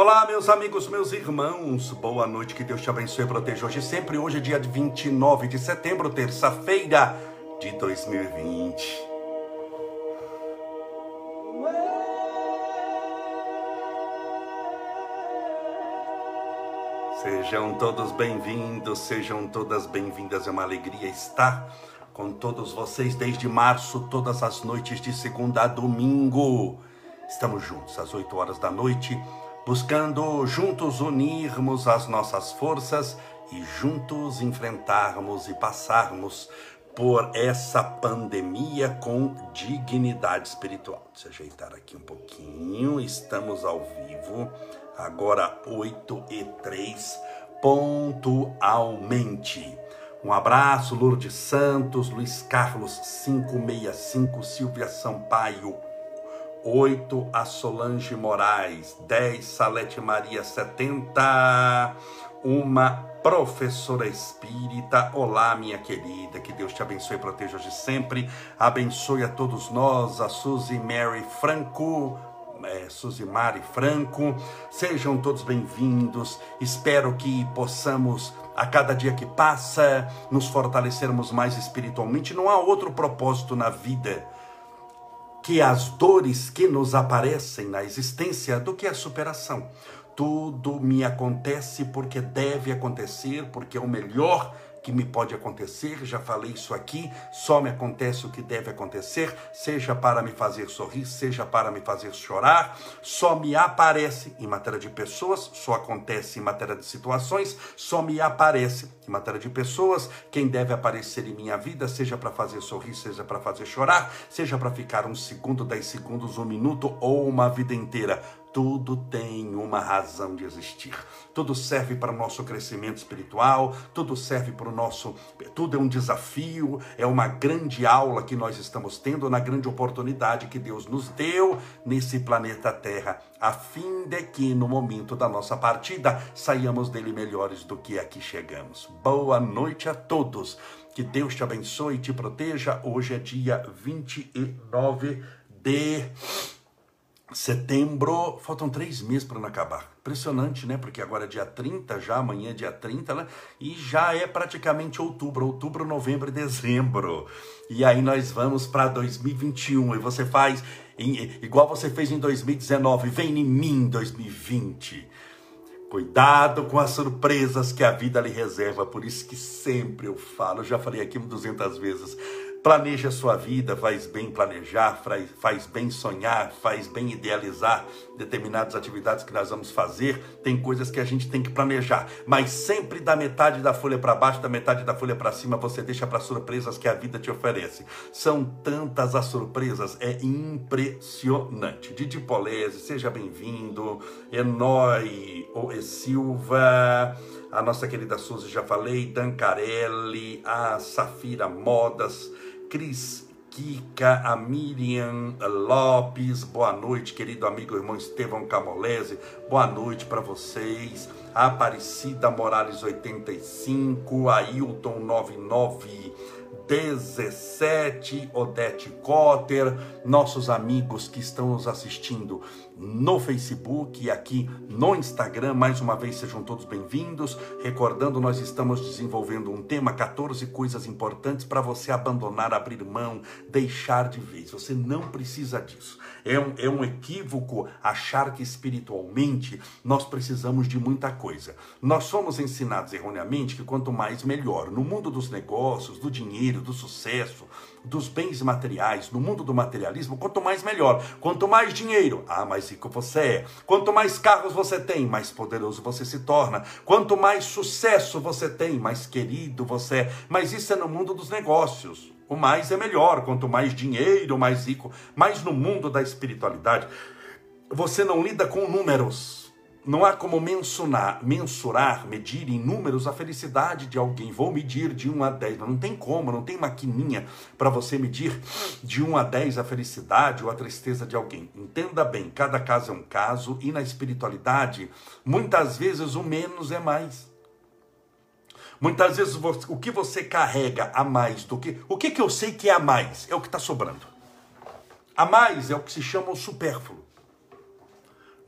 Olá, meus amigos, meus irmãos, boa noite, que Deus te abençoe e proteja hoje sempre. Hoje é dia 29 de setembro, terça-feira de 2020. Sejam todos bem-vindos, sejam todas bem-vindas. É uma alegria estar com todos vocês desde março, todas as noites de segunda a domingo. Estamos juntos às 8 horas da noite buscando juntos unirmos as nossas forças e juntos enfrentarmos e passarmos por essa pandemia com dignidade espiritual. Deixa eu ajeitar aqui um pouquinho. Estamos ao vivo, agora 8 e 3, pontualmente. Um abraço, Lourdes Santos, Luiz Carlos 565, Silvia Sampaio 8 a Solange Moraes, 10 Salete Maria 70, uma professora espírita. Olá, minha querida, que Deus te abençoe e proteja hoje sempre. Abençoe a todos nós, a Suzy Mary Franco, é, Suzy Mari Franco. Sejam todos bem-vindos. Espero que possamos, a cada dia que passa, nos fortalecermos mais espiritualmente. Não há outro propósito na vida que as dores que nos aparecem na existência do que a superação. Tudo me acontece porque deve acontecer, porque é o melhor que me pode acontecer, já falei isso aqui, só me acontece o que deve acontecer, seja para me fazer sorrir, seja para me fazer chorar, só me aparece em matéria de pessoas, só acontece em matéria de situações, só me aparece em matéria de pessoas, quem deve aparecer em minha vida, seja para fazer sorrir, seja para fazer chorar, seja para ficar um segundo, dez segundos, um minuto ou uma vida inteira tudo tem uma razão de existir. Tudo serve para o nosso crescimento espiritual, tudo serve para o nosso. Tudo é um desafio, é uma grande aula que nós estamos tendo, na grande oportunidade que Deus nos deu nesse planeta Terra, a fim de que no momento da nossa partida saiamos dele melhores do que aqui chegamos. Boa noite a todos. Que Deus te abençoe e te proteja. Hoje é dia 29 de setembro, faltam três meses para não acabar. Impressionante, né? Porque agora é dia 30, já amanhã é dia 30, né? E já é praticamente outubro, outubro, novembro e dezembro. E aí nós vamos para 2021 e você faz em, igual você fez em 2019, vem em mim 2020. Cuidado com as surpresas que a vida lhe reserva, por isso que sempre eu falo, já falei aqui 200 vezes, Planeje a sua vida, faz bem planejar, faz bem sonhar, faz bem idealizar determinadas atividades que nós vamos fazer. Tem coisas que a gente tem que planejar, mas sempre da metade da folha para baixo, da metade da folha para cima, você deixa para surpresas que a vida te oferece. São tantas as surpresas, é impressionante. Didi Polese, seja bem-vindo. Enói e Silva a nossa querida Suzy, já falei, Dancarelli, a Safira Modas, Cris Kika, a Miriam Lopes, boa noite, querido amigo irmão Estevão Camolese, boa noite para vocês. A Aparecida Morales 85, Ailton 99 17, Odete Cotter, nossos amigos que estão nos assistindo no Facebook e aqui no Instagram. Mais uma vez, sejam todos bem-vindos. Recordando, nós estamos desenvolvendo um tema: 14 coisas importantes para você abandonar, abrir mão, deixar de vez. Você não precisa disso. É um, é um equívoco achar que espiritualmente nós precisamos de muita coisa. Nós somos ensinados erroneamente que quanto mais melhor. No mundo dos negócios, do dinheiro, do sucesso, dos bens materiais, no mundo do materialismo, quanto mais melhor. Quanto mais dinheiro, ah, mais rico você é. Quanto mais carros você tem, mais poderoso você se torna. Quanto mais sucesso você tem, mais querido você é. Mas isso é no mundo dos negócios. O mais é melhor. Quanto mais dinheiro, mais rico. Mas no mundo da espiritualidade, você não lida com números não há como mensurar, mensurar, medir em números a felicidade de alguém. Vou medir de 1 a 10, mas não tem como, não tem maquininha para você medir de 1 a 10 a felicidade ou a tristeza de alguém. Entenda bem, cada caso é um caso e na espiritualidade, muitas vezes o menos é mais. Muitas vezes o que você carrega a mais do que. O que, que eu sei que é a mais? É o que está sobrando. A mais é o que se chama o supérfluo.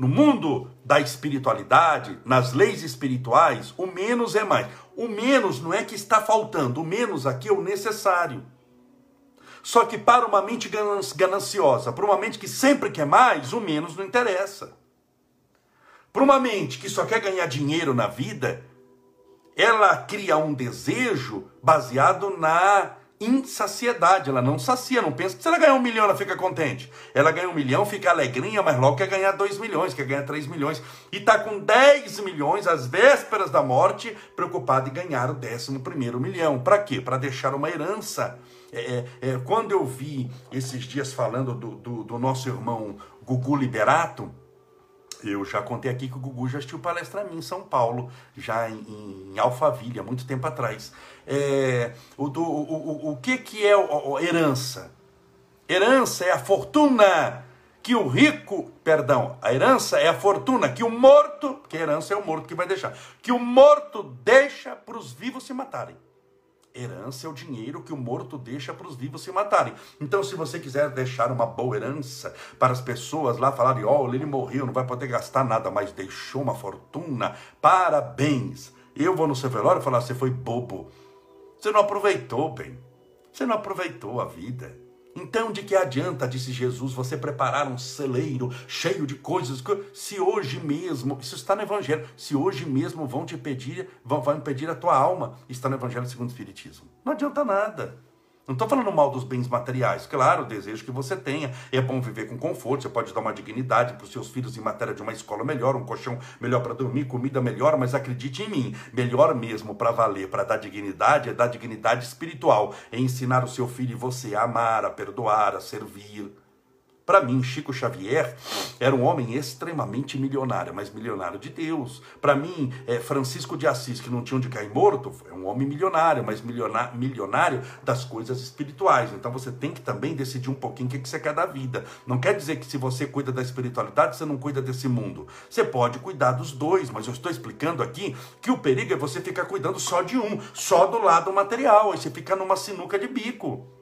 no mundo da espiritualidade, nas leis espirituais, o menos é mais. O menos não é que está faltando, o menos aqui é o necessário. Só que para uma mente gananciosa, para uma mente que sempre quer mais, o menos não interessa. Para uma mente que só quer ganhar dinheiro na vida, ela cria um desejo baseado na insaciedade. Ela não sacia, não pensa que se ela ganhar um milhão, ela fica contente. Ela ganha um milhão, fica alegrinha, mas logo quer ganhar dois milhões, quer ganhar três milhões. E está com dez milhões às vésperas da morte, preocupado em ganhar o décimo primeiro milhão. Para quê? Para deixar uma herança. É, é, é, quando eu vi esses dias falando do, do, do nosso irmão Gugu Liberato, eu já contei aqui que o Gugu já assistiu palestra a mim em São Paulo, já em, em Alphaville, há muito tempo atrás. É, o, do, o, o, o que, que é o, herança? Herança é a fortuna que o rico, perdão, a herança é a fortuna que o morto, porque herança é o morto que vai deixar, que o morto deixa para os vivos se matarem. Herança é o dinheiro que o morto deixa para os vivos se matarem. Então, se você quiser deixar uma boa herança para as pessoas lá falarem, oh, ele morreu, não vai poder gastar nada, mas deixou uma fortuna, parabéns. Eu vou no seu velório e falar, você foi bobo. Você não aproveitou bem. Você não aproveitou a vida. Então, de que adianta, disse Jesus, você preparar um celeiro cheio de coisas, se hoje mesmo, isso está no Evangelho, se hoje mesmo vão te pedir, vão, vão pedir a tua alma, está no Evangelho segundo o Espiritismo. Não adianta nada. Não estou falando mal dos bens materiais. Claro, desejo que você tenha. É bom viver com conforto. Você pode dar uma dignidade para os seus filhos em matéria de uma escola melhor, um colchão melhor para dormir, comida melhor. Mas acredite em mim, melhor mesmo para valer, para dar dignidade, é dar dignidade espiritual. É ensinar o seu filho e você a amar, a perdoar, a servir. Para mim, Chico Xavier era um homem extremamente milionário, mas milionário de Deus. Para mim, é, Francisco de Assis, que não tinha onde cair morto, é um homem milionário, mas milionário das coisas espirituais. Então você tem que também decidir um pouquinho o que você quer da vida. Não quer dizer que se você cuida da espiritualidade, você não cuida desse mundo. Você pode cuidar dos dois, mas eu estou explicando aqui que o perigo é você ficar cuidando só de um, só do lado material. Aí você fica numa sinuca de bico.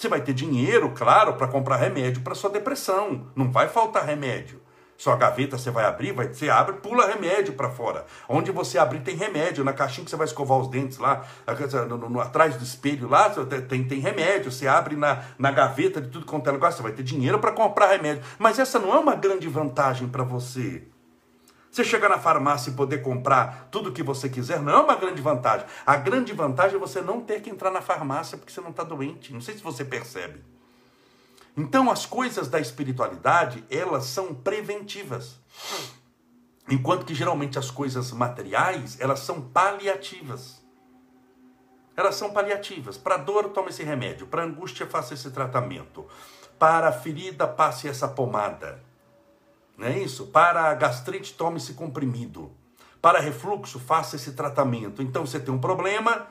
Você vai ter dinheiro, claro, para comprar remédio para sua depressão. Não vai faltar remédio. Sua gaveta você vai abrir, vai, você abre, pula remédio para fora. Onde você abrir tem remédio. Na caixinha que você vai escovar os dentes lá, no, no, no, atrás do espelho lá, tem, tem remédio. Você abre na, na gaveta de tudo quanto é lugar, você vai ter dinheiro para comprar remédio. Mas essa não é uma grande vantagem para você. Você chegar na farmácia e poder comprar tudo o que você quiser não é uma grande vantagem. A grande vantagem é você não ter que entrar na farmácia porque você não está doente. Não sei se você percebe. Então, as coisas da espiritualidade, elas são preventivas. Enquanto que geralmente as coisas materiais, elas são paliativas. Elas são paliativas. Para dor, tome esse remédio. Para angústia, faça esse tratamento. Para ferida, passe essa pomada. Não é isso? Para gastrite, tome esse comprimido. Para refluxo, faça esse tratamento. Então você tem um problema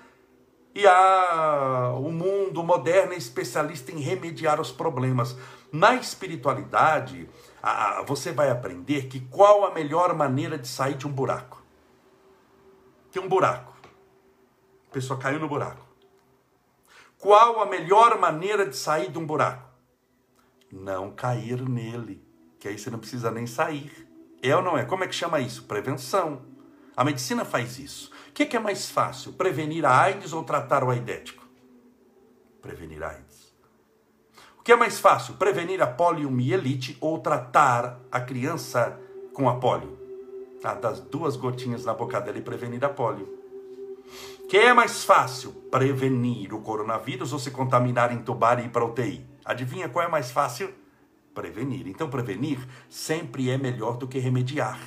e a, o mundo moderno é especialista em remediar os problemas. Na espiritualidade, a, você vai aprender que qual a melhor maneira de sair de um buraco. Tem um buraco. A pessoa caiu no buraco. Qual a melhor maneira de sair de um buraco? Não cair nele que aí você não precisa nem sair. É ou não é? Como é que chama isso? Prevenção. A medicina faz isso. O que é mais fácil, prevenir a AIDS ou tratar o aidético? Prevenir a AIDS. O que é mais fácil, prevenir a poliomielite ou tratar a criança com a polio? Ah, das duas gotinhas na boca dela e prevenir a polio. O que é mais fácil, prevenir o coronavírus ou se contaminar, entubar e ir para UTI? Adivinha qual é mais fácil? Prevenir. Então, prevenir sempre é melhor do que remediar.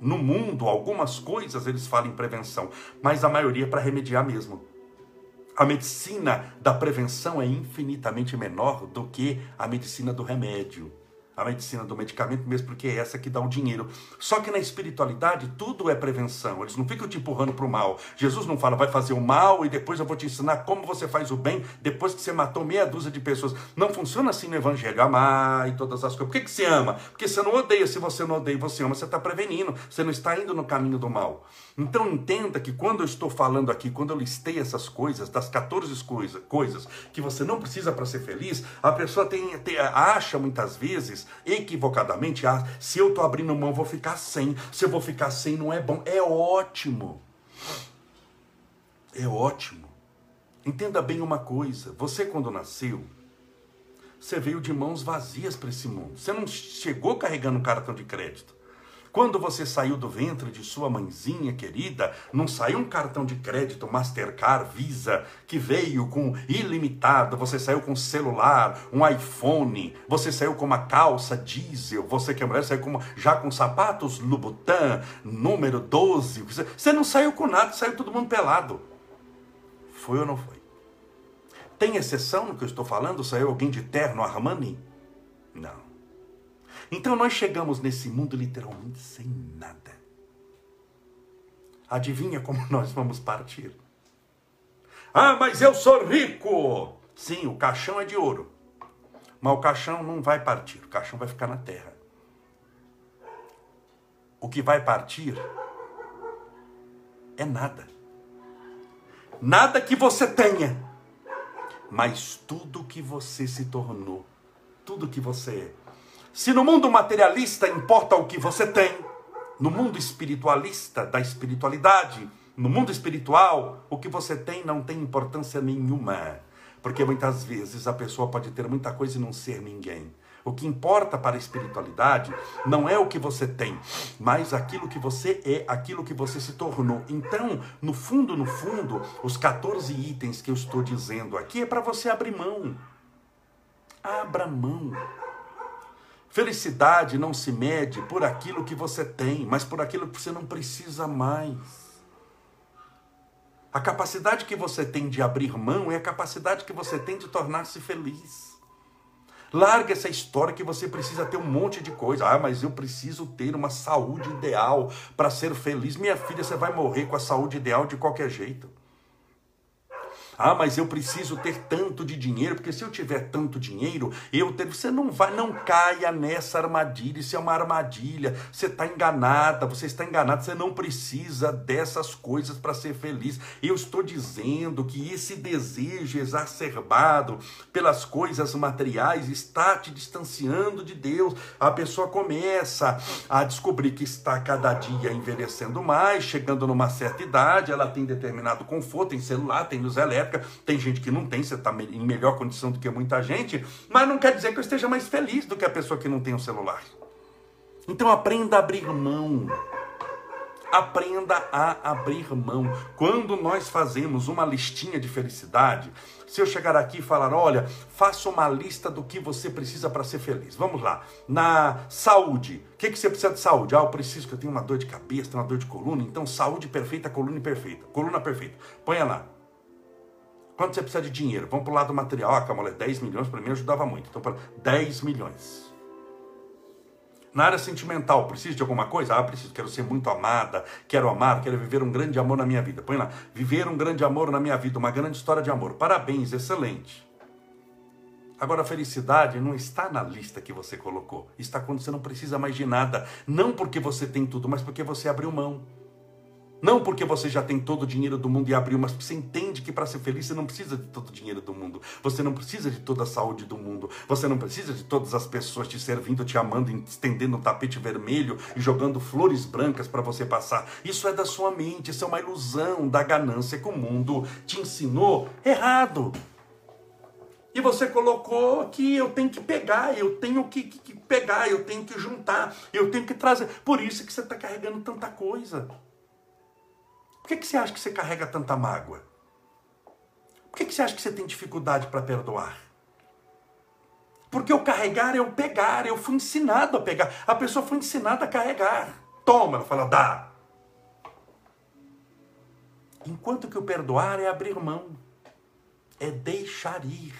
No mundo, algumas coisas eles falam em prevenção, mas a maioria é para remediar mesmo. A medicina da prevenção é infinitamente menor do que a medicina do remédio a medicina do medicamento, mesmo porque é essa que dá o dinheiro. Só que na espiritualidade tudo é prevenção. Eles não ficam te empurrando para o mal. Jesus não fala, vai fazer o mal e depois eu vou te ensinar como você faz o bem depois que você matou meia dúzia de pessoas. Não funciona assim no evangelho. Amar e todas as coisas. Por que, que você ama? Porque você não odeia. Se você não odeia, você ama, você está prevenindo. Você não está indo no caminho do mal. Então entenda que quando eu estou falando aqui, quando eu listei essas coisas, das 14 coisa, coisas que você não precisa para ser feliz, a pessoa tem, tem, acha muitas vezes equivocadamente, ah, se eu estou abrindo mão, vou ficar sem. Se eu vou ficar sem, não é bom. É ótimo. É ótimo. Entenda bem uma coisa: você, quando nasceu, você veio de mãos vazias para esse mundo. Você não chegou carregando um cartão de crédito. Quando você saiu do ventre de sua mãezinha querida, não saiu um cartão de crédito Mastercard, Visa, que veio com ilimitado, você saiu com celular, um iPhone, você saiu com uma calça diesel, você que é mulher saiu com, já com sapatos Louboutin, número 12. Você não saiu com nada, saiu todo mundo pelado. Foi ou não foi? Tem exceção no que eu estou falando? Saiu alguém de terno Armani? Não. Então nós chegamos nesse mundo literalmente sem nada. Adivinha como nós vamos partir? Ah, mas eu sou rico! Sim, o caixão é de ouro. Mas o caixão não vai partir, o caixão vai ficar na terra. O que vai partir é nada. Nada que você tenha, mas tudo que você se tornou, tudo que você é. Se no mundo materialista importa o que você tem, no mundo espiritualista, da espiritualidade, no mundo espiritual, o que você tem não tem importância nenhuma. Porque muitas vezes a pessoa pode ter muita coisa e não ser ninguém. O que importa para a espiritualidade não é o que você tem, mas aquilo que você é, aquilo que você se tornou. Então, no fundo, no fundo, os 14 itens que eu estou dizendo aqui é para você abrir mão. Abra mão. Felicidade não se mede por aquilo que você tem, mas por aquilo que você não precisa mais. A capacidade que você tem de abrir mão é a capacidade que você tem de tornar-se feliz. Larga essa história que você precisa ter um monte de coisa. Ah, mas eu preciso ter uma saúde ideal para ser feliz. Minha filha, você vai morrer com a saúde ideal de qualquer jeito. Ah, mas eu preciso ter tanto de dinheiro, porque se eu tiver tanto dinheiro, eu ter. Você não vai, não caia nessa armadilha. Isso é uma armadilha. Você está enganada, você está enganado. Você não precisa dessas coisas para ser feliz. Eu estou dizendo que esse desejo exacerbado pelas coisas materiais está te distanciando de Deus. A pessoa começa a descobrir que está cada dia envelhecendo mais, chegando numa certa idade, ela tem determinado conforto, tem celular, tem luz elétrica tem gente que não tem, você está em melhor condição do que muita gente, mas não quer dizer que eu esteja mais feliz do que a pessoa que não tem um celular. Então aprenda a abrir mão. Aprenda a abrir mão. Quando nós fazemos uma listinha de felicidade, se eu chegar aqui e falar, olha, faça uma lista do que você precisa para ser feliz. Vamos lá. Na saúde, o que, que você precisa de saúde? Ah, eu preciso que eu tenha uma dor de cabeça, tenho uma dor de coluna. Então, saúde perfeita, coluna perfeita. Coluna perfeita. Põe lá. Quanto você precisa de dinheiro? Vamos para o lado material. Ah, Camolé, 10 milhões para mim ajudava muito. Então, para 10 milhões. Na área sentimental, preciso de alguma coisa? Ah, preciso, quero ser muito amada, quero amar, quero viver um grande amor na minha vida. Põe lá, viver um grande amor na minha vida, uma grande história de amor. Parabéns, excelente. Agora, a felicidade não está na lista que você colocou. Está quando você não precisa mais de nada. Não porque você tem tudo, mas porque você abriu mão. Não porque você já tem todo o dinheiro do mundo e abriu, mas você entende que para ser feliz você não precisa de todo o dinheiro do mundo. Você não precisa de toda a saúde do mundo. Você não precisa de todas as pessoas te servindo, te amando, estendendo um tapete vermelho e jogando flores brancas para você passar. Isso é da sua mente, isso é uma ilusão da ganância que o mundo te ensinou errado. E você colocou que eu tenho que pegar, eu tenho que, que, que pegar, eu tenho que juntar, eu tenho que trazer. Por isso que você está carregando tanta coisa. Por que, que você acha que você carrega tanta mágoa? Por que, que você acha que você tem dificuldade para perdoar? Porque o carregar é o pegar, eu fui ensinado a pegar. A pessoa foi ensinada a carregar. Toma, ela fala, dá. Enquanto que o perdoar é abrir mão, é deixar ir,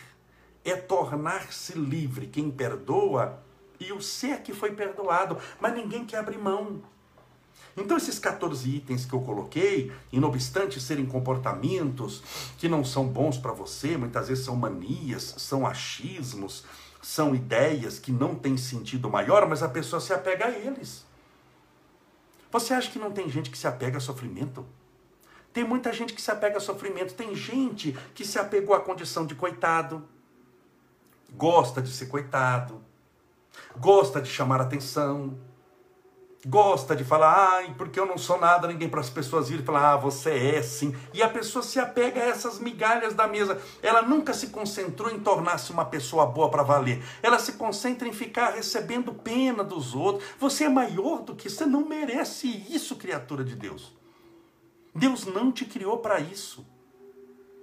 é tornar-se livre. Quem perdoa e o ser que foi perdoado, mas ninguém quer abrir mão. Então, esses 14 itens que eu coloquei, e não obstante serem comportamentos que não são bons para você, muitas vezes são manias, são achismos, são ideias que não têm sentido maior, mas a pessoa se apega a eles. Você acha que não tem gente que se apega a sofrimento? Tem muita gente que se apega a sofrimento. Tem gente que se apegou à condição de coitado, gosta de ser coitado, gosta de chamar atenção, gosta de falar, ai, porque eu não sou nada, ninguém para as pessoas virem e falar, ah, você é sim. E a pessoa se apega a essas migalhas da mesa. Ela nunca se concentrou em tornar-se uma pessoa boa para valer. Ela se concentra em ficar recebendo pena dos outros. Você é maior do que isso, você não merece isso, criatura de Deus. Deus não te criou para isso.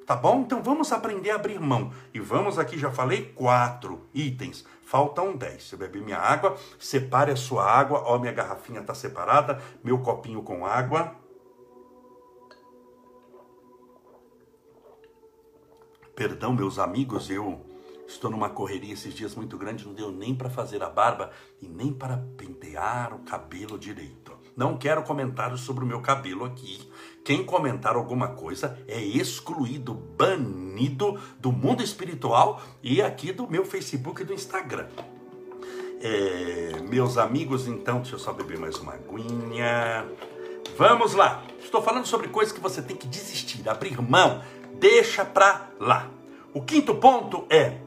Tá bom? Então vamos aprender a abrir mão. E vamos aqui, já falei, quatro itens. Faltam dez. Eu bebi minha água, separe a sua água. Ó, minha garrafinha está separada, meu copinho com água. Perdão, meus amigos, eu estou numa correria esses dias muito grande, não deu nem para fazer a barba e nem para pentear o cabelo direito. Não quero comentários sobre o meu cabelo aqui. Quem comentar alguma coisa é excluído, banido do mundo espiritual e aqui do meu Facebook e do Instagram. É, meus amigos, então, deixa eu só beber mais uma aguinha. Vamos lá. Estou falando sobre coisas que você tem que desistir, abrir mão, deixa pra lá. O quinto ponto é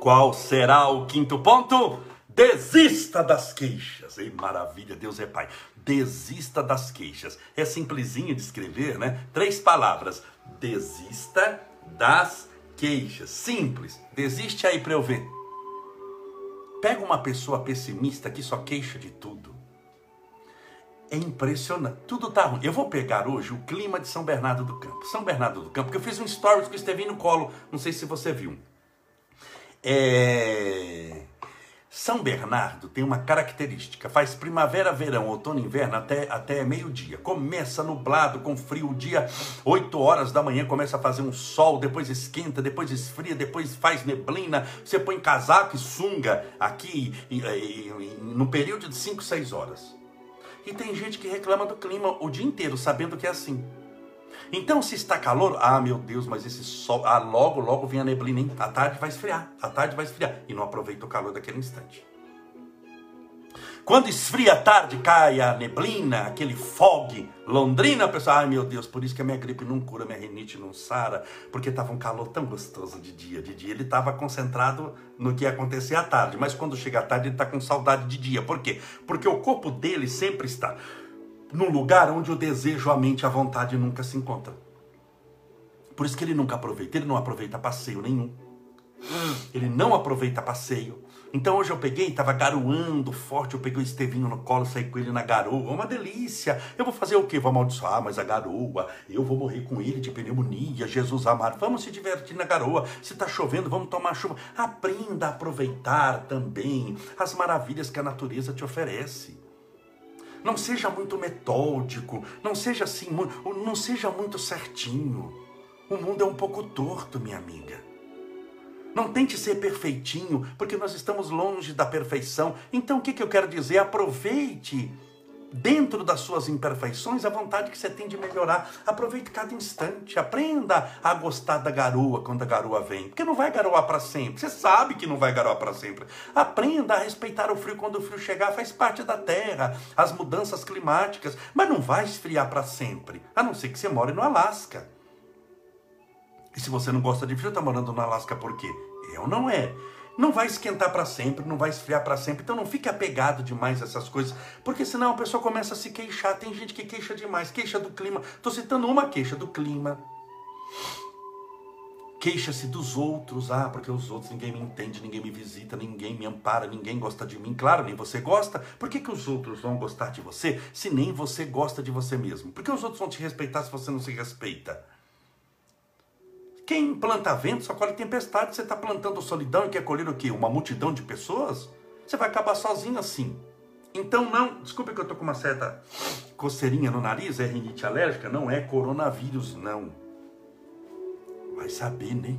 Qual será o quinto ponto? Desista das queixas. Ei, maravilha, Deus é Pai. Desista das queixas. É simplesinho de escrever, né? Três palavras. Desista das queixas. Simples. Desiste aí para eu ver. Pega uma pessoa pessimista que só queixa de tudo. É impressionante. Tudo tá ruim. Eu vou pegar hoje o clima de São Bernardo do Campo. São Bernardo do Campo, porque eu fiz um stories com o Estevinho no colo. Não sei se você viu. É... São Bernardo tem uma característica: faz primavera, verão, outono, inverno até, até meio-dia. Começa nublado, com frio, o dia 8 horas da manhã começa a fazer um sol, depois esquenta, depois esfria, depois faz neblina. Você põe casaco e sunga aqui e, e, e, no período de 5, 6 horas. E tem gente que reclama do clima o dia inteiro, sabendo que é assim. Então, se está calor, ah, meu Deus, mas esse sol, ah, logo, logo vem a neblina, hein? Tarde vai esfriar, à tarde vai esfriar. E não aproveita o calor daquele instante. Quando esfria a tarde, cai a neblina, aquele fog, Londrina, a pessoa, ai meu Deus, por isso que a minha gripe não cura, minha rinite não sara, porque estava um calor tão gostoso de dia. De dia ele estava concentrado no que ia acontecer à tarde, mas quando chega à tarde ele está com saudade de dia. Por quê? Porque o corpo dele sempre está num lugar onde o desejo, a mente, a vontade nunca se encontram. Por isso que ele nunca aproveita, ele não aproveita passeio nenhum. Ele não aproveita passeio. Então hoje eu peguei, estava garoando forte, eu peguei o Estevinho no colo, saí com ele na garoa, uma delícia. Eu vou fazer o quê? Vou amaldiçoar, mas a garoa, eu vou morrer com ele de pneumonia, Jesus amado. Vamos se divertir na garoa. Se está chovendo, vamos tomar chuva. Aprenda a aproveitar também as maravilhas que a natureza te oferece. Não seja muito metódico, não seja assim, não seja muito certinho. O mundo é um pouco torto, minha amiga. Não tente ser perfeitinho, porque nós estamos longe da perfeição. Então o que, que eu quero dizer? Aproveite dentro das suas imperfeições, a vontade que você tem de melhorar. Aproveite cada instante, aprenda a gostar da garoa quando a garoa vem, porque não vai garoar para sempre. Você sabe que não vai garoar para sempre. Aprenda a respeitar o frio quando o frio chegar, faz parte da terra, as mudanças climáticas, mas não vai esfriar para sempre, a não ser que você more no Alasca. E se você não gosta de frio, está morando no Alasca por quê? Eu não é não vai esquentar para sempre, não vai esfriar para sempre. Então não fique apegado demais a essas coisas, porque senão a pessoa começa a se queixar. Tem gente que queixa demais, queixa do clima. Estou citando uma queixa do clima. Queixa-se dos outros, ah, porque os outros ninguém me entende, ninguém me visita, ninguém me ampara, ninguém gosta de mim. Claro, nem você gosta. Por que, que os outros vão gostar de você se nem você gosta de você mesmo? Por que os outros vão te respeitar se você não se respeita? Quem planta vento só colhe tempestade. Você está plantando solidão e quer colher o quê? Uma multidão de pessoas? Você vai acabar sozinho assim. Então não, desculpe que eu estou com uma certa coceirinha no nariz, é rinite alérgica, não é coronavírus, não. Vai saber, né?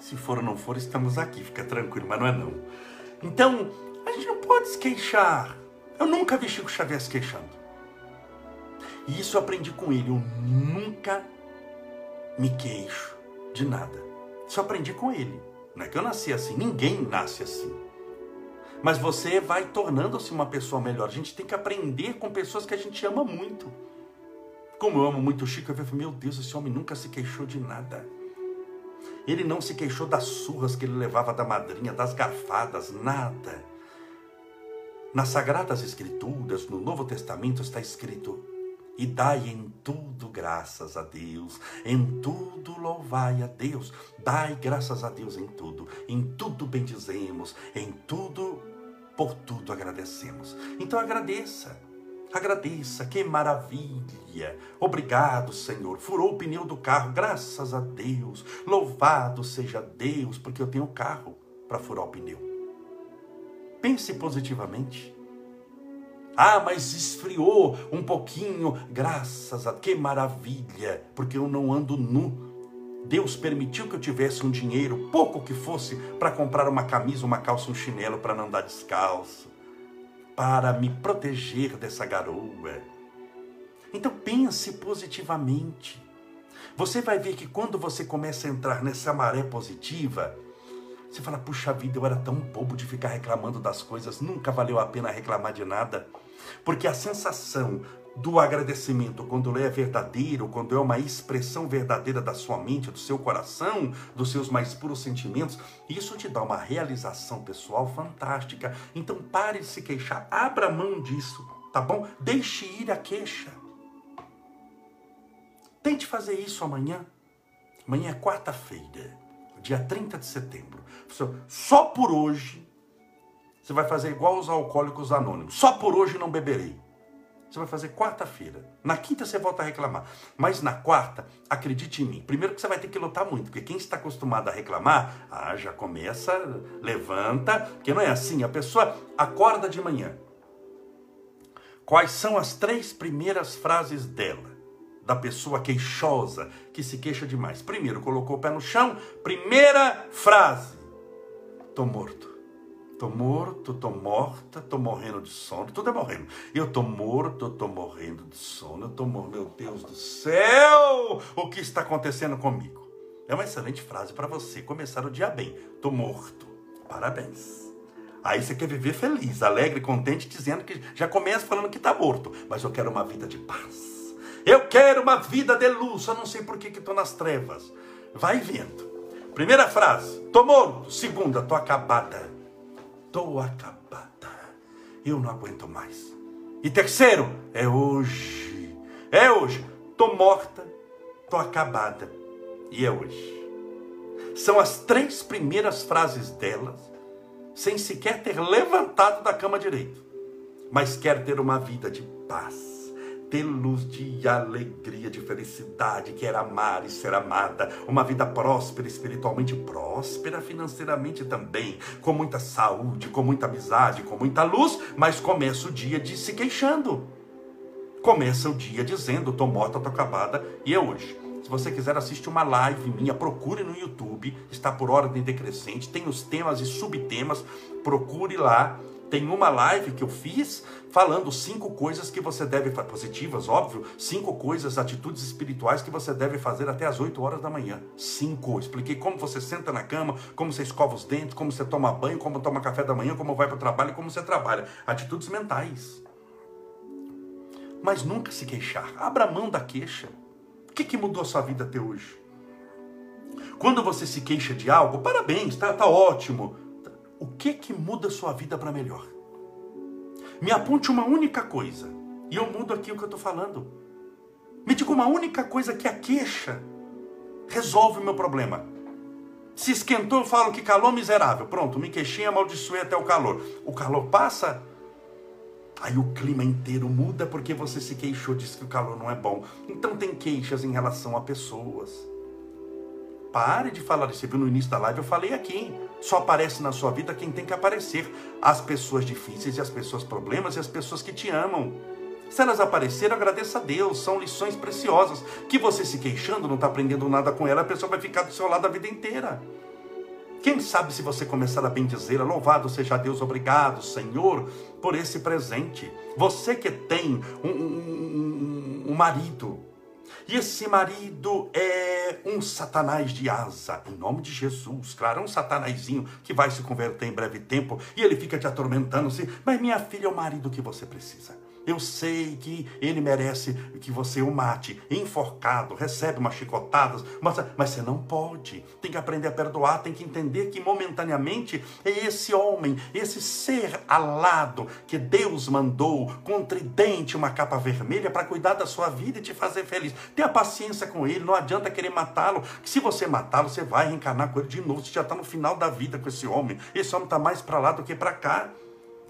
Se for ou não for, estamos aqui, fica tranquilo, mas não é não. Então, a gente não pode se queixar. Eu nunca vi Chico Xavier se queixando. E isso eu aprendi com ele. Eu nunca me queixo de nada. Isso eu aprendi com ele. Não é que eu nasci assim, ninguém nasce assim. Mas você vai tornando-se uma pessoa melhor. A gente tem que aprender com pessoas que a gente ama muito. Como eu amo muito o Chico, eu falei, meu Deus, esse homem nunca se queixou de nada. Ele não se queixou das surras que ele levava da madrinha, das garfadas, nada. Nas Sagradas Escrituras, no Novo Testamento, está escrito: E dai em tudo graças a Deus, em tudo louvai a Deus, dai graças a Deus em tudo, em tudo bendizemos, em tudo, por tudo agradecemos. Então agradeça. Agradeça, que maravilha. Obrigado, Senhor. Furou o pneu do carro, graças a Deus. Louvado seja Deus, porque eu tenho carro para furar o pneu. Pense positivamente. Ah, mas esfriou um pouquinho, graças a que maravilha, porque eu não ando nu. Deus permitiu que eu tivesse um dinheiro, pouco que fosse, para comprar uma camisa, uma calça, um chinelo para não andar descalço para me proteger dessa garoa. Então pense positivamente. Você vai ver que quando você começa a entrar nessa maré positiva, você fala: puxa vida, eu era tão bobo de ficar reclamando das coisas, nunca valeu a pena reclamar de nada. Porque a sensação do agradecimento, quando ele é verdadeiro, quando é uma expressão verdadeira da sua mente, do seu coração, dos seus mais puros sentimentos, isso te dá uma realização pessoal fantástica. Então pare de se queixar, abra mão disso, tá bom? Deixe ir a queixa. Tente fazer isso amanhã. Amanhã é quarta-feira, dia 30 de setembro. Só por hoje, você vai fazer igual os alcoólicos anônimos. Só por hoje não beberei. Você vai fazer quarta-feira. Na quinta você volta a reclamar. Mas na quarta, acredite em mim. Primeiro que você vai ter que lutar muito, porque quem está acostumado a reclamar, ah, já começa, levanta, porque não é assim. A pessoa acorda de manhã. Quais são as três primeiras frases dela? Da pessoa queixosa, que se queixa demais. Primeiro, colocou o pé no chão. Primeira frase: Tô morto. Tô morto, tô morta, tô morrendo de sono, tudo é morrendo. Eu tô morto, tô morrendo de sono, eu tô morrendo, meu Deus do céu, o que está acontecendo comigo? É uma excelente frase para você começar o dia bem. Tô morto. Parabéns. Aí você quer viver feliz, alegre, contente, dizendo que já começa falando que está morto, mas eu quero uma vida de paz. Eu quero uma vida de luz, eu não sei por que estou nas trevas. Vai vendo. Primeira frase, tô morto. Segunda, tô acabada. Estou acabada. Eu não aguento mais. E terceiro, é hoje. É hoje. Estou morta, estou acabada. E é hoje. São as três primeiras frases delas, sem sequer ter levantado da cama direito. Mas quer ter uma vida de paz ter luz de alegria, de felicidade, quer amar e ser amada, uma vida próspera, espiritualmente próspera, financeiramente também, com muita saúde, com muita amizade, com muita luz, mas começa o dia de se queixando. Começa o dia dizendo: tô morta, tô acabada e é hoje. Se você quiser assistir uma live minha, procure no YouTube, está por ordem decrescente, tem os temas e subtemas, procure lá tem uma live que eu fiz falando cinco coisas que você deve fazer, positivas, óbvio, cinco coisas, atitudes espirituais que você deve fazer até as 8 horas da manhã. Cinco. Expliquei como você senta na cama, como você escova os dentes, como você toma banho, como toma café da manhã, como vai para o trabalho como você trabalha. Atitudes mentais. Mas nunca se queixar. Abra mão da queixa. O que, que mudou a sua vida até hoje? Quando você se queixa de algo, parabéns, tá, tá ótimo o que que muda sua vida para melhor? Me aponte uma única coisa e eu mudo aqui o que eu estou falando. Me diga uma única coisa que a queixa resolve o meu problema. Se esquentou, eu falo que calor miserável. Pronto, me queixei, amaldiçoei até o calor. O calor passa, aí o clima inteiro muda porque você se queixou, disse que o calor não é bom. Então tem queixas em relação a pessoas. Pare de falar isso. No início da live eu falei aqui. Só aparece na sua vida quem tem que aparecer. As pessoas difíceis e as pessoas problemas e as pessoas que te amam. Se elas apareceram, agradeça a Deus. São lições preciosas. Que você se queixando, não está aprendendo nada com ela, a pessoa vai ficar do seu lado a vida inteira. Quem sabe se você começar a bendizê-la, louvado seja Deus, obrigado, Senhor, por esse presente. Você que tem um, um, um, um marido, e esse marido é um satanás de asa, em nome de Jesus. Claro, é um satanazinho que vai se converter em breve tempo e ele fica te atormentando assim. Mas minha filha é o marido que você precisa. Eu sei que ele merece que você o mate, enforcado, recebe umas chicotadas, mas, mas você não pode. Tem que aprender a perdoar, tem que entender que momentaneamente é esse homem, esse ser alado que Deus mandou com tridente, uma capa vermelha para cuidar da sua vida e te fazer feliz. Tenha paciência com ele, não adianta querer matá-lo, que se você matá-lo, você vai reencarnar com ele de novo. Você já está no final da vida com esse homem. Esse homem está mais para lá do que para cá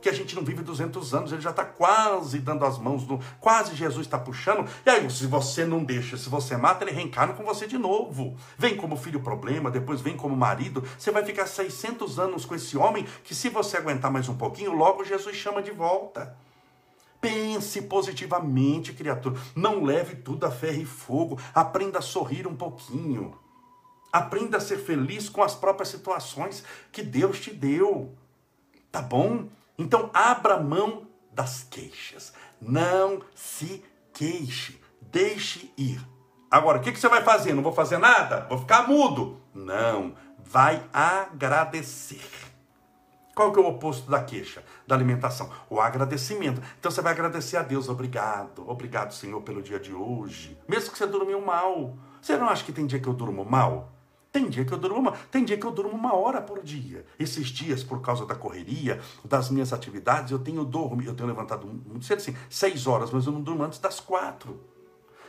que a gente não vive 200 anos, ele já está quase dando as mãos, no, quase Jesus está puxando, e aí se você não deixa, se você mata, ele reencarna com você de novo. Vem como filho problema, depois vem como marido, você vai ficar 600 anos com esse homem, que se você aguentar mais um pouquinho, logo Jesus chama de volta. Pense positivamente, criatura. Não leve tudo a ferro e fogo. Aprenda a sorrir um pouquinho. Aprenda a ser feliz com as próprias situações que Deus te deu. Tá bom? Então, abra mão das queixas. Não se queixe. Deixe ir. Agora, o que, você vai fazer? Não vou fazer nada? Vou ficar mudo? Não. Vai agradecer. Qual que é o oposto da queixa, da alimentação? O agradecimento. Então você vai agradecer a Deus. Obrigado. Obrigado, Senhor, pelo dia de hoje. Mesmo que você dormiu mal. Você não acha que tem dia que eu durmo mal? Tem dia que eu durmo uma, tem dia que eu durmo uma hora por dia. Esses dias, por causa da correria, das minhas atividades, eu tenho dormido, eu tenho levantado muito cedo, assim, seis horas, mas eu não durmo antes das quatro.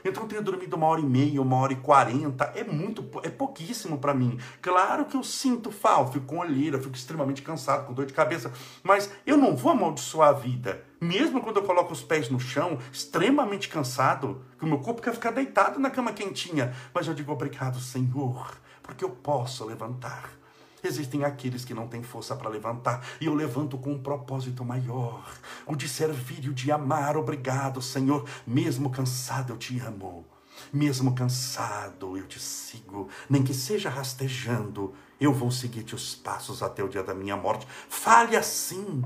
Então eu tenho dormido uma hora e meia, uma hora e quarenta. É muito, é pouquíssimo para mim. Claro que eu sinto falta, fico com olheira, fico extremamente cansado, com dor de cabeça. Mas eu não vou amaldiçoar a vida. Mesmo quando eu coloco os pés no chão, extremamente cansado, que o meu corpo quer ficar deitado na cama quentinha. Mas eu digo obrigado, Senhor porque eu posso levantar. Existem aqueles que não têm força para levantar, e eu levanto com um propósito maior, o de servir e o de amar. Obrigado, Senhor. Mesmo cansado, eu te amo. Mesmo cansado, eu te sigo. Nem que seja rastejando, eu vou seguir-te os passos até o dia da minha morte. Fale assim.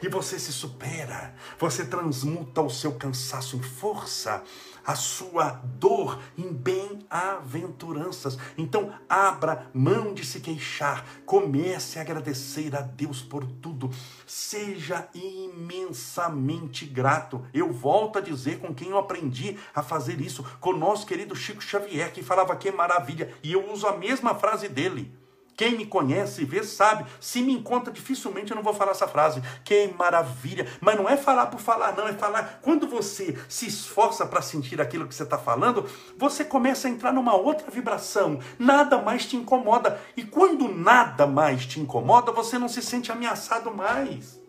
E você se supera, você transmuta o seu cansaço em força a sua dor em bem-aventuranças. Então, abra mão de se queixar, comece a agradecer a Deus por tudo, seja imensamente grato. Eu volto a dizer com quem eu aprendi a fazer isso, com o nosso querido Chico Xavier, que falava que maravilha, e eu uso a mesma frase dele. Quem me conhece e vê sabe. Se me encontra, dificilmente eu não vou falar essa frase. Que maravilha. Mas não é falar por falar, não. É falar. Quando você se esforça para sentir aquilo que você está falando, você começa a entrar numa outra vibração. Nada mais te incomoda. E quando nada mais te incomoda, você não se sente ameaçado mais.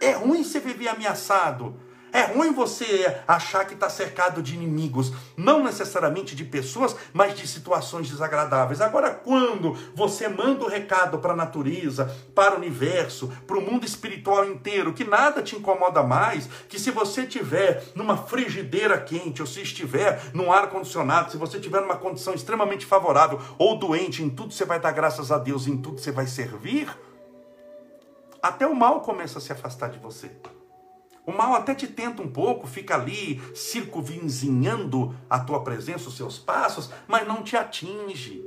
É ruim você viver ameaçado. É ruim você achar que está cercado de inimigos, não necessariamente de pessoas, mas de situações desagradáveis. Agora, quando você manda o recado para a natureza, para o universo, para o mundo espiritual inteiro, que nada te incomoda mais, que se você estiver numa frigideira quente, ou se estiver num ar condicionado, se você estiver numa condição extremamente favorável ou doente, em tudo você vai dar graças a Deus, em tudo você vai servir, até o mal começa a se afastar de você. O mal até te tenta um pouco, fica ali circunvizinhando a tua presença, os seus passos, mas não te atinge.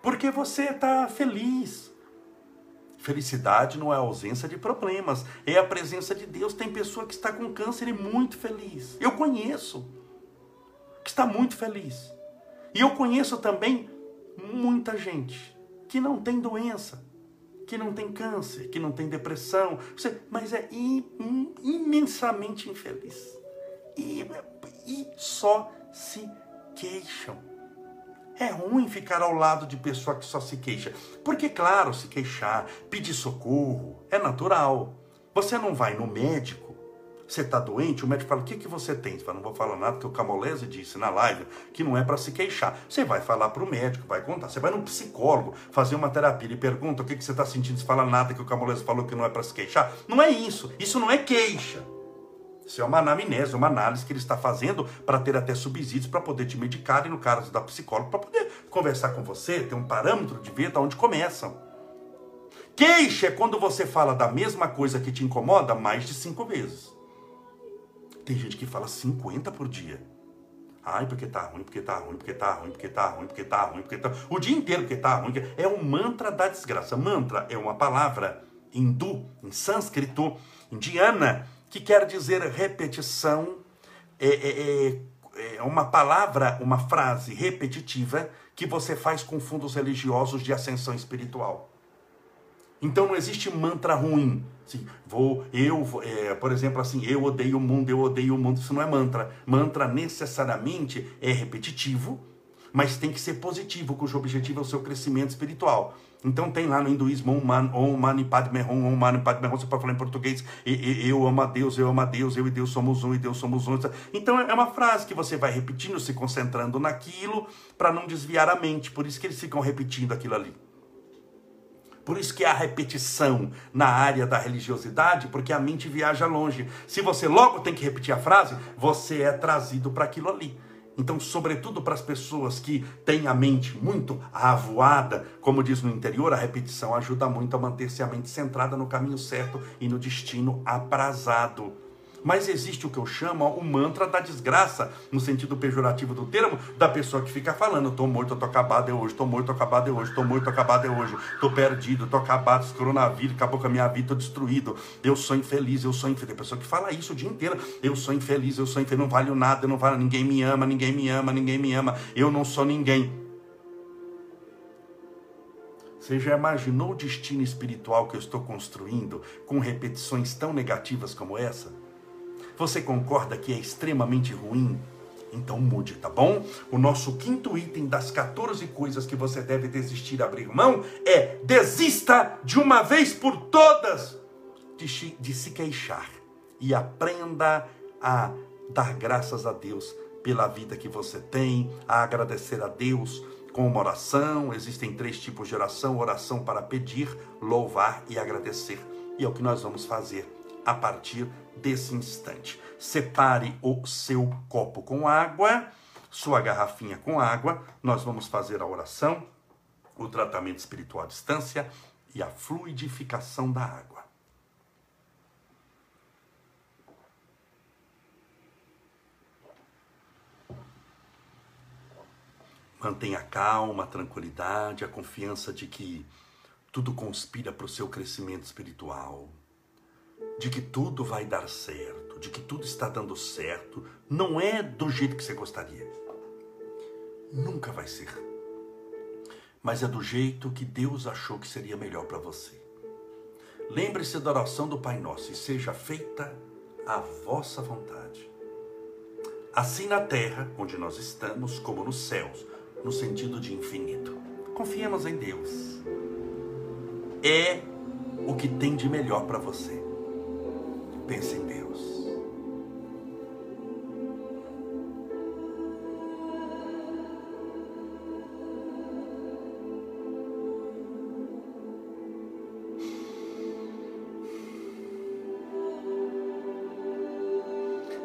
Porque você está feliz. Felicidade não é ausência de problemas, é a presença de Deus. Tem pessoa que está com câncer e muito feliz. Eu conheço que está muito feliz. E eu conheço também muita gente que não tem doença, que não tem câncer, que não tem depressão, mas é imensamente infeliz. E, e só se queixam. É ruim ficar ao lado de pessoa que só se queixa. Porque, claro, se queixar, pedir socorro, é natural. Você não vai no médico você está doente? O médico fala: O que, que você tem? Você fala: Não vou falar nada, porque o Camolese disse na live que não é para se queixar. Você vai falar para o médico, vai contar. Você vai num psicólogo fazer uma terapia. Ele pergunta: O que, que você está sentindo? Você fala nada, que o Camolese falou que não é para se queixar. Não é isso. Isso não é queixa. Isso é uma anamnese, uma análise que ele está fazendo para ter até subsídios para poder te medicar e, no caso da psicóloga, para poder conversar com você, ter um parâmetro de ver de onde começam. Queixa é quando você fala da mesma coisa que te incomoda mais de cinco vezes. Tem gente que fala 50 por dia. Ai, porque tá ruim, porque tá ruim, porque tá ruim, porque tá ruim, porque tá ruim, porque tá O dia inteiro porque tá ruim. É o mantra da desgraça. Mantra é uma palavra hindu, em sânscrito, indiana, que quer dizer repetição, é, é, é, é uma palavra, uma frase repetitiva que você faz com fundos religiosos de ascensão espiritual. Então não existe mantra ruim. Assim, vou, eu, é, por exemplo, assim, eu odeio o mundo, eu odeio o mundo. Isso não é mantra. Mantra necessariamente é repetitivo, mas tem que ser positivo, cujo objetivo é o seu crescimento espiritual. Então tem lá no hinduísmo Om Mani, Om Mani Padme Hum, Om Mani Padme Hum, você pode falar em português, eu amo a Deus, eu amo a Deus, eu e Deus somos um, e Deus somos um. Então é uma frase que você vai repetindo, se concentrando naquilo, para não desviar a mente, por isso que eles ficam repetindo aquilo ali. Por isso que há repetição na área da religiosidade, porque a mente viaja longe. Se você logo tem que repetir a frase, você é trazido para aquilo ali. Então, sobretudo para as pessoas que têm a mente muito avoada, como diz no interior, a repetição ajuda muito a manter-se a mente centrada no caminho certo e no destino aprazado. Mas existe o que eu chamo o mantra da desgraça, no sentido pejorativo do termo, da pessoa que fica falando: tô morto, tô acabado é hoje, tô morto, tô acabado é hoje, tô morto, tô acabado é hoje, tô perdido, tô acabado, esse coronavírus, acabou com a minha vida, tô destruído, eu sou infeliz, eu sou infeliz. Tem pessoa que fala isso o dia inteiro: eu sou infeliz, eu sou infeliz, não valho nada, não valho, ninguém me ama, ninguém me ama, ninguém me ama, eu não sou ninguém. Você já imaginou o destino espiritual que eu estou construindo com repetições tão negativas como essa? Você concorda que é extremamente ruim? Então mude, tá bom? O nosso quinto item das 14 coisas que você deve desistir, abrir mão, é desista de uma vez por todas de, de se queixar e aprenda a dar graças a Deus pela vida que você tem, a agradecer a Deus com uma oração. Existem três tipos de oração: oração para pedir, louvar e agradecer. E é o que nós vamos fazer a partir desse instante. Separe o seu copo com água, sua garrafinha com água. Nós vamos fazer a oração, o tratamento espiritual à distância e a fluidificação da água. Mantenha a calma, a tranquilidade, a confiança de que tudo conspira para o seu crescimento espiritual de que tudo vai dar certo, de que tudo está dando certo, não é do jeito que você gostaria. Nunca vai ser. Mas é do jeito que Deus achou que seria melhor para você. Lembre-se da oração do Pai Nosso e seja feita a vossa vontade. Assim na terra, onde nós estamos, como nos céus, no sentido de infinito. Confiemos em Deus. É o que tem de melhor para você. Pense em Deus.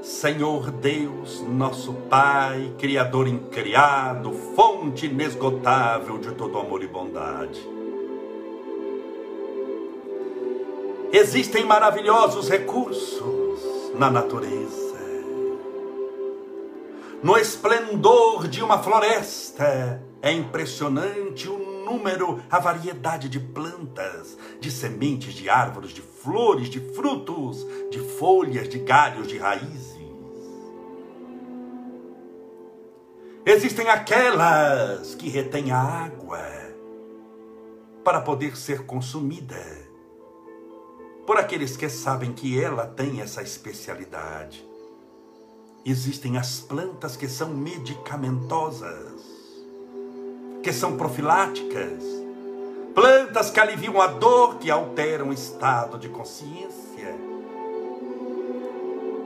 Senhor Deus, nosso Pai, Criador incriado, fonte inesgotável de todo amor e bondade. Existem maravilhosos recursos na natureza. No esplendor de uma floresta, é impressionante o número, a variedade de plantas, de sementes, de árvores, de flores, de frutos, de folhas, de galhos, de raízes. Existem aquelas que retêm a água para poder ser consumida por aqueles que sabem que ela tem essa especialidade. Existem as plantas que são medicamentosas, que são profiláticas, plantas que aliviam a dor, que alteram o estado de consciência,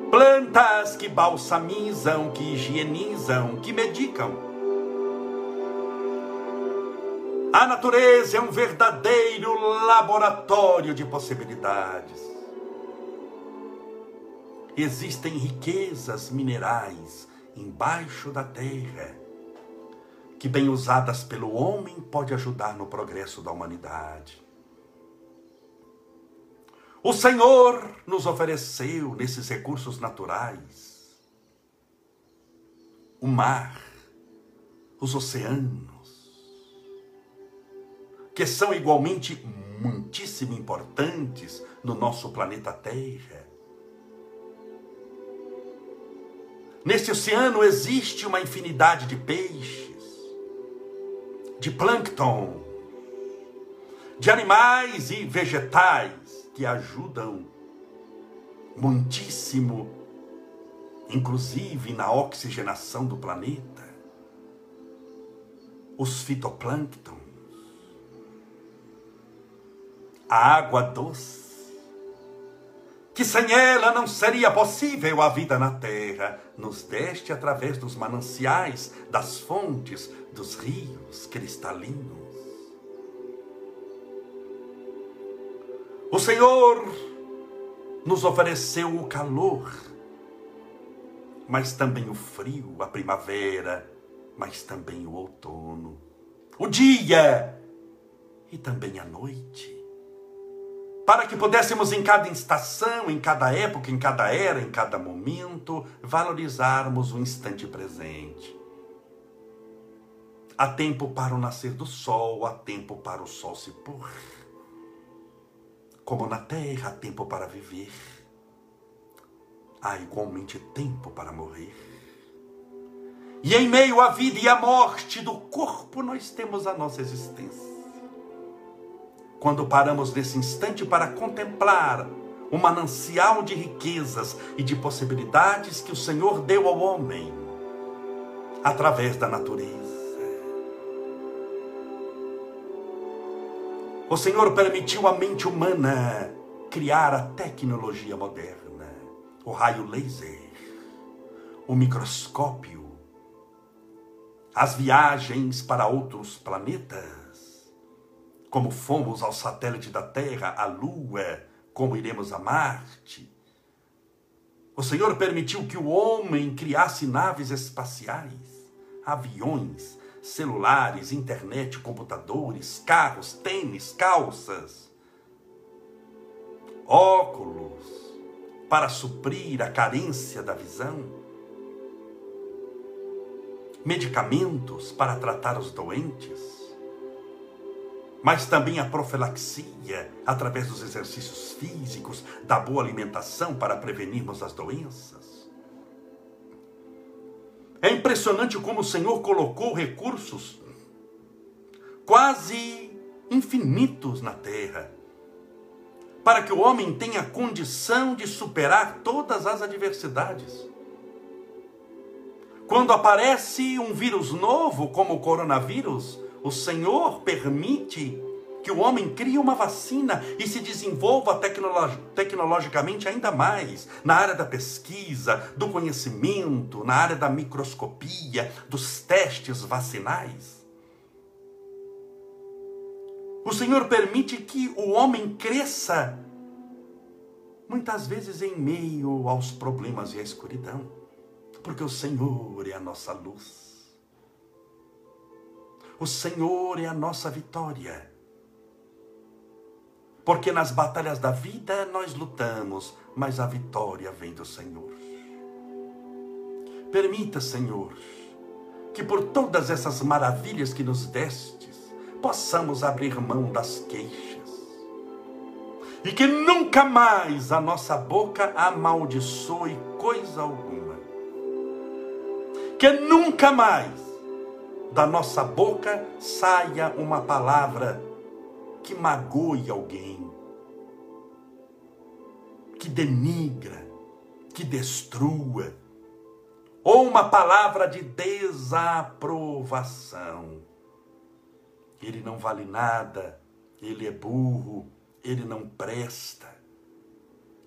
plantas que balsamizam, que higienizam, que medicam. A natureza é um verdadeiro laboratório de possibilidades. Existem riquezas minerais embaixo da terra que, bem usadas pelo homem, pode ajudar no progresso da humanidade. O Senhor nos ofereceu nesses recursos naturais o mar, os oceanos, que são igualmente muitíssimo importantes no nosso planeta Terra. Nesse oceano existe uma infinidade de peixes, de plâncton, de animais e vegetais que ajudam muitíssimo, inclusive na oxigenação do planeta. Os fitoplânctons, a água doce, que sem ela não seria possível a vida na terra, nos deste através dos mananciais, das fontes, dos rios cristalinos. O Senhor nos ofereceu o calor, mas também o frio, a primavera, mas também o outono, o dia e também a noite. Para que pudéssemos, em cada estação, em cada época, em cada era, em cada momento, valorizarmos o instante presente. Há tempo para o nascer do sol, há tempo para o sol se pôr como na terra há tempo para viver, há igualmente tempo para morrer. E em meio à vida e à morte do corpo, nós temos a nossa existência. Quando paramos nesse instante para contemplar o manancial de riquezas e de possibilidades que o Senhor deu ao homem através da natureza. O Senhor permitiu à mente humana criar a tecnologia moderna, o raio laser, o microscópio, as viagens para outros planetas, como fomos ao satélite da Terra, à Lua, como iremos a Marte. O Senhor permitiu que o homem criasse naves espaciais, aviões, celulares, internet, computadores, carros, tênis, calças, óculos, para suprir a carência da visão, medicamentos para tratar os doentes, mas também a profilaxia através dos exercícios físicos, da boa alimentação para prevenirmos as doenças é impressionante como o Senhor colocou recursos quase infinitos na terra, para que o homem tenha condição de superar todas as adversidades. Quando aparece um vírus novo, como o coronavírus, o Senhor permite que o homem crie uma vacina e se desenvolva tecnologi tecnologicamente ainda mais na área da pesquisa, do conhecimento, na área da microscopia, dos testes vacinais. O Senhor permite que o homem cresça, muitas vezes em meio aos problemas e à escuridão, porque o Senhor é a nossa luz. O Senhor é a nossa vitória. Porque nas batalhas da vida nós lutamos, mas a vitória vem do Senhor. Permita, Senhor, que por todas essas maravilhas que nos destes, possamos abrir mão das queixas. E que nunca mais a nossa boca amaldiçoe coisa alguma. Que nunca mais da nossa boca saia uma palavra que magoe alguém, que denigra, que destrua, ou uma palavra de desaprovação. Ele não vale nada, ele é burro, ele não presta.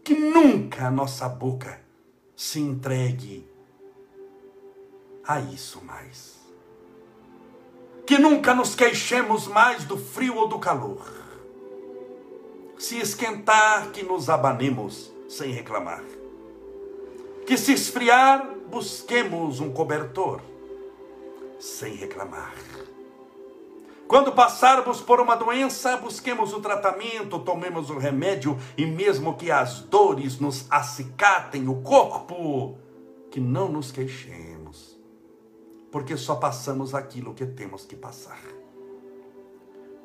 Que nunca a nossa boca se entregue a isso mais que nunca nos queixemos mais do frio ou do calor. Se esquentar, que nos abanemos sem reclamar. Que se esfriar, busquemos um cobertor sem reclamar. Quando passarmos por uma doença, busquemos o tratamento, tomemos o remédio e mesmo que as dores nos acicatem o corpo, que não nos queixemos porque só passamos aquilo que temos que passar.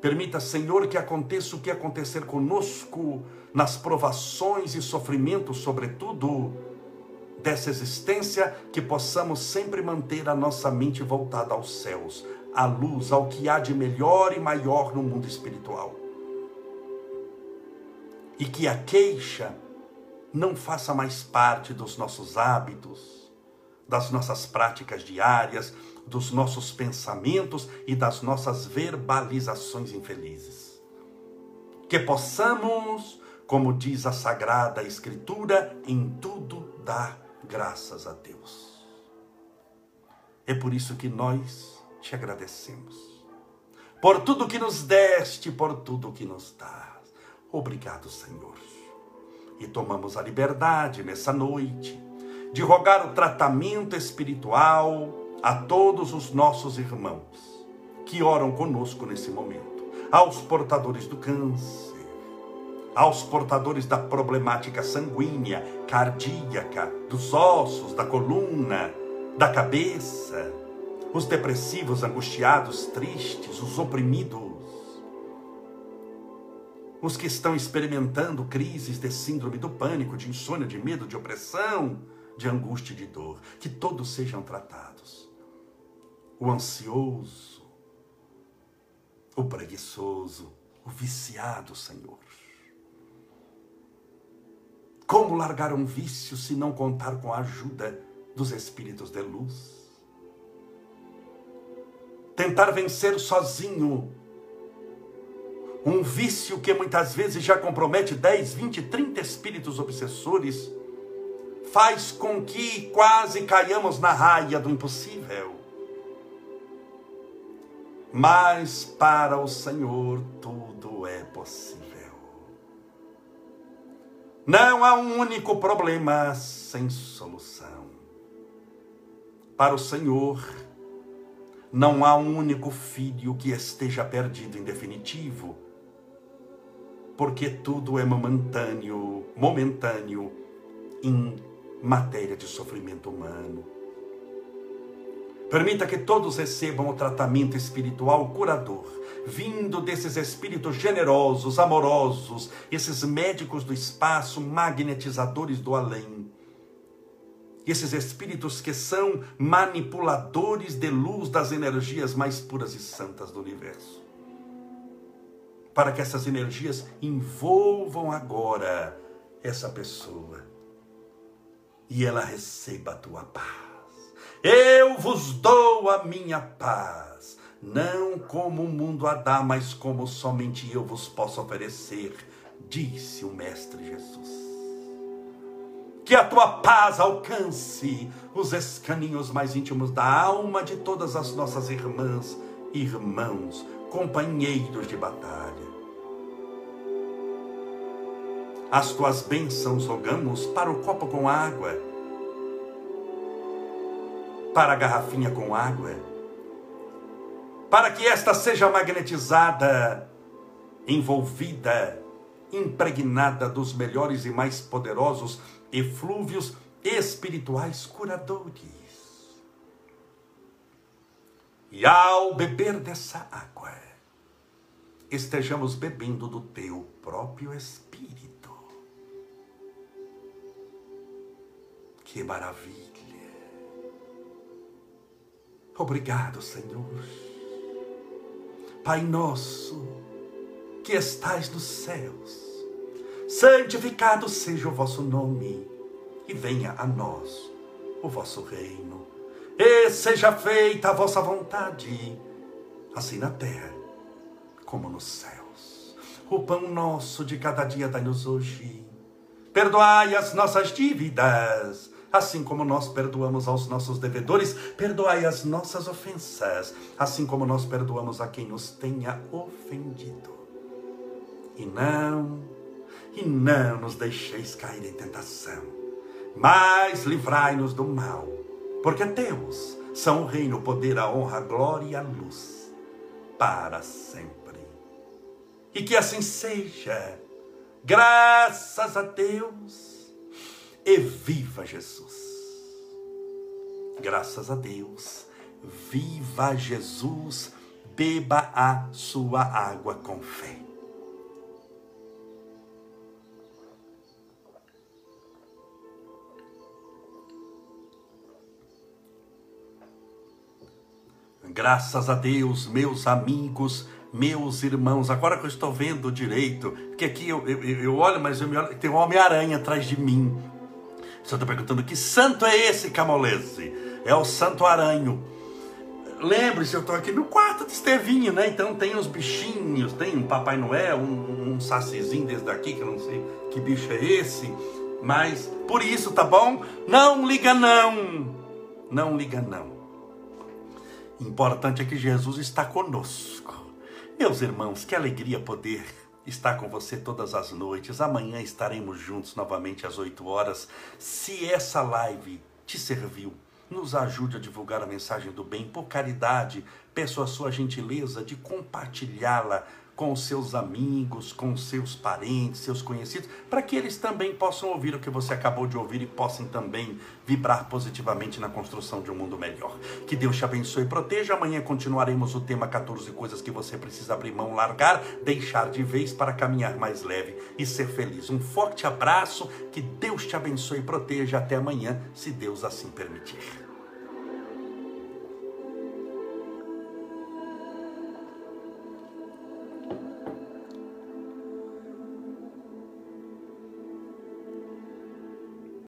Permita, Senhor, que aconteça o que acontecer conosco nas provações e sofrimentos, sobretudo dessa existência, que possamos sempre manter a nossa mente voltada aos céus, à luz, ao que há de melhor e maior no mundo espiritual. E que a queixa não faça mais parte dos nossos hábitos, das nossas práticas diárias, dos nossos pensamentos e das nossas verbalizações infelizes. Que possamos, como diz a Sagrada Escritura, em tudo dar graças a Deus. É por isso que nós te agradecemos. Por tudo que nos deste, por tudo que nos dás. Obrigado, Senhor e tomamos a liberdade nessa noite de rogar o tratamento espiritual a todos os nossos irmãos que oram conosco nesse momento, aos portadores do câncer, aos portadores da problemática sanguínea, cardíaca, dos ossos, da coluna, da cabeça, os depressivos, angustiados, tristes, os oprimidos, os que estão experimentando crises de síndrome do pânico, de insônia, de medo, de opressão, de angústia e de dor, que todos sejam tratados. O ansioso, o preguiçoso, o viciado, Senhor. Como largar um vício se não contar com a ajuda dos espíritos de luz? Tentar vencer sozinho um vício que muitas vezes já compromete 10, 20, 30 espíritos obsessores, faz com que quase caiamos na raia do impossível. Mas para o Senhor tudo é possível. Não há um único problema sem solução. Para o Senhor, não há um único filho que esteja perdido em definitivo porque tudo é momentâneo, momentâneo matéria de sofrimento humano. Permita que todos recebam o tratamento espiritual curador, vindo desses espíritos generosos, amorosos, esses médicos do espaço, magnetizadores do além. Esses espíritos que são manipuladores de luz das energias mais puras e santas do universo para que essas energias envolvam agora essa pessoa e ela receba a tua paz. Eu vos dou a minha paz, não como o mundo a dá, mas como somente eu vos posso oferecer, disse o Mestre Jesus. Que a tua paz alcance os escaninhos mais íntimos da alma de todas as nossas irmãs, irmãos, companheiros de batalha as tuas bênçãos rogamos para o copo com água, para a garrafinha com água, para que esta seja magnetizada, envolvida, impregnada dos melhores e mais poderosos eflúvios espirituais curadores. E ao beber dessa água, estejamos bebendo do teu próprio Espírito. Que maravilha! Obrigado, Senhor. Pai nosso, que estais nos céus, santificado seja o vosso nome, e venha a nós o vosso reino, e seja feita a vossa vontade, assim na terra como nos céus. O pão nosso de cada dia dai-nos hoje. Perdoai as nossas dívidas assim como nós perdoamos aos nossos devedores, perdoai as nossas ofensas, assim como nós perdoamos a quem nos tenha ofendido. E não, e não nos deixeis cair em tentação, mas livrai-nos do mal, porque teus são o reino, o poder, a honra, a glória e a luz, para sempre. E que assim seja, graças a Deus e viva Jesus. Graças a Deus, viva Jesus, beba a sua água com fé. Graças a Deus, meus amigos, meus irmãos, agora que eu estou vendo direito, porque aqui eu, eu, eu olho, mas eu me olho, tem um Homem-Aranha atrás de mim. Você está perguntando que santo é esse, Camolese? É o Santo Aranho. Lembre-se, eu estou aqui no quarto de Estevinho, né? Então tem os bichinhos, tem um Papai Noel, um, um sacizinho desse daqui, que eu não sei que bicho é esse. Mas por isso, tá bom? Não liga não. Não liga não. Importante é que Jesus está conosco. Meus irmãos, que alegria poder estar com você todas as noites. Amanhã estaremos juntos novamente às 8 horas. Se essa live te serviu, nos ajude a divulgar a mensagem do bem por caridade. Peço a sua gentileza de compartilhá-la com seus amigos, com seus parentes, seus conhecidos, para que eles também possam ouvir o que você acabou de ouvir e possam também vibrar positivamente na construção de um mundo melhor. Que Deus te abençoe e proteja. Amanhã continuaremos o tema 14 coisas que você precisa abrir mão, largar, deixar de vez para caminhar mais leve e ser feliz. Um forte abraço, que Deus te abençoe e proteja. Até amanhã, se Deus assim permitir.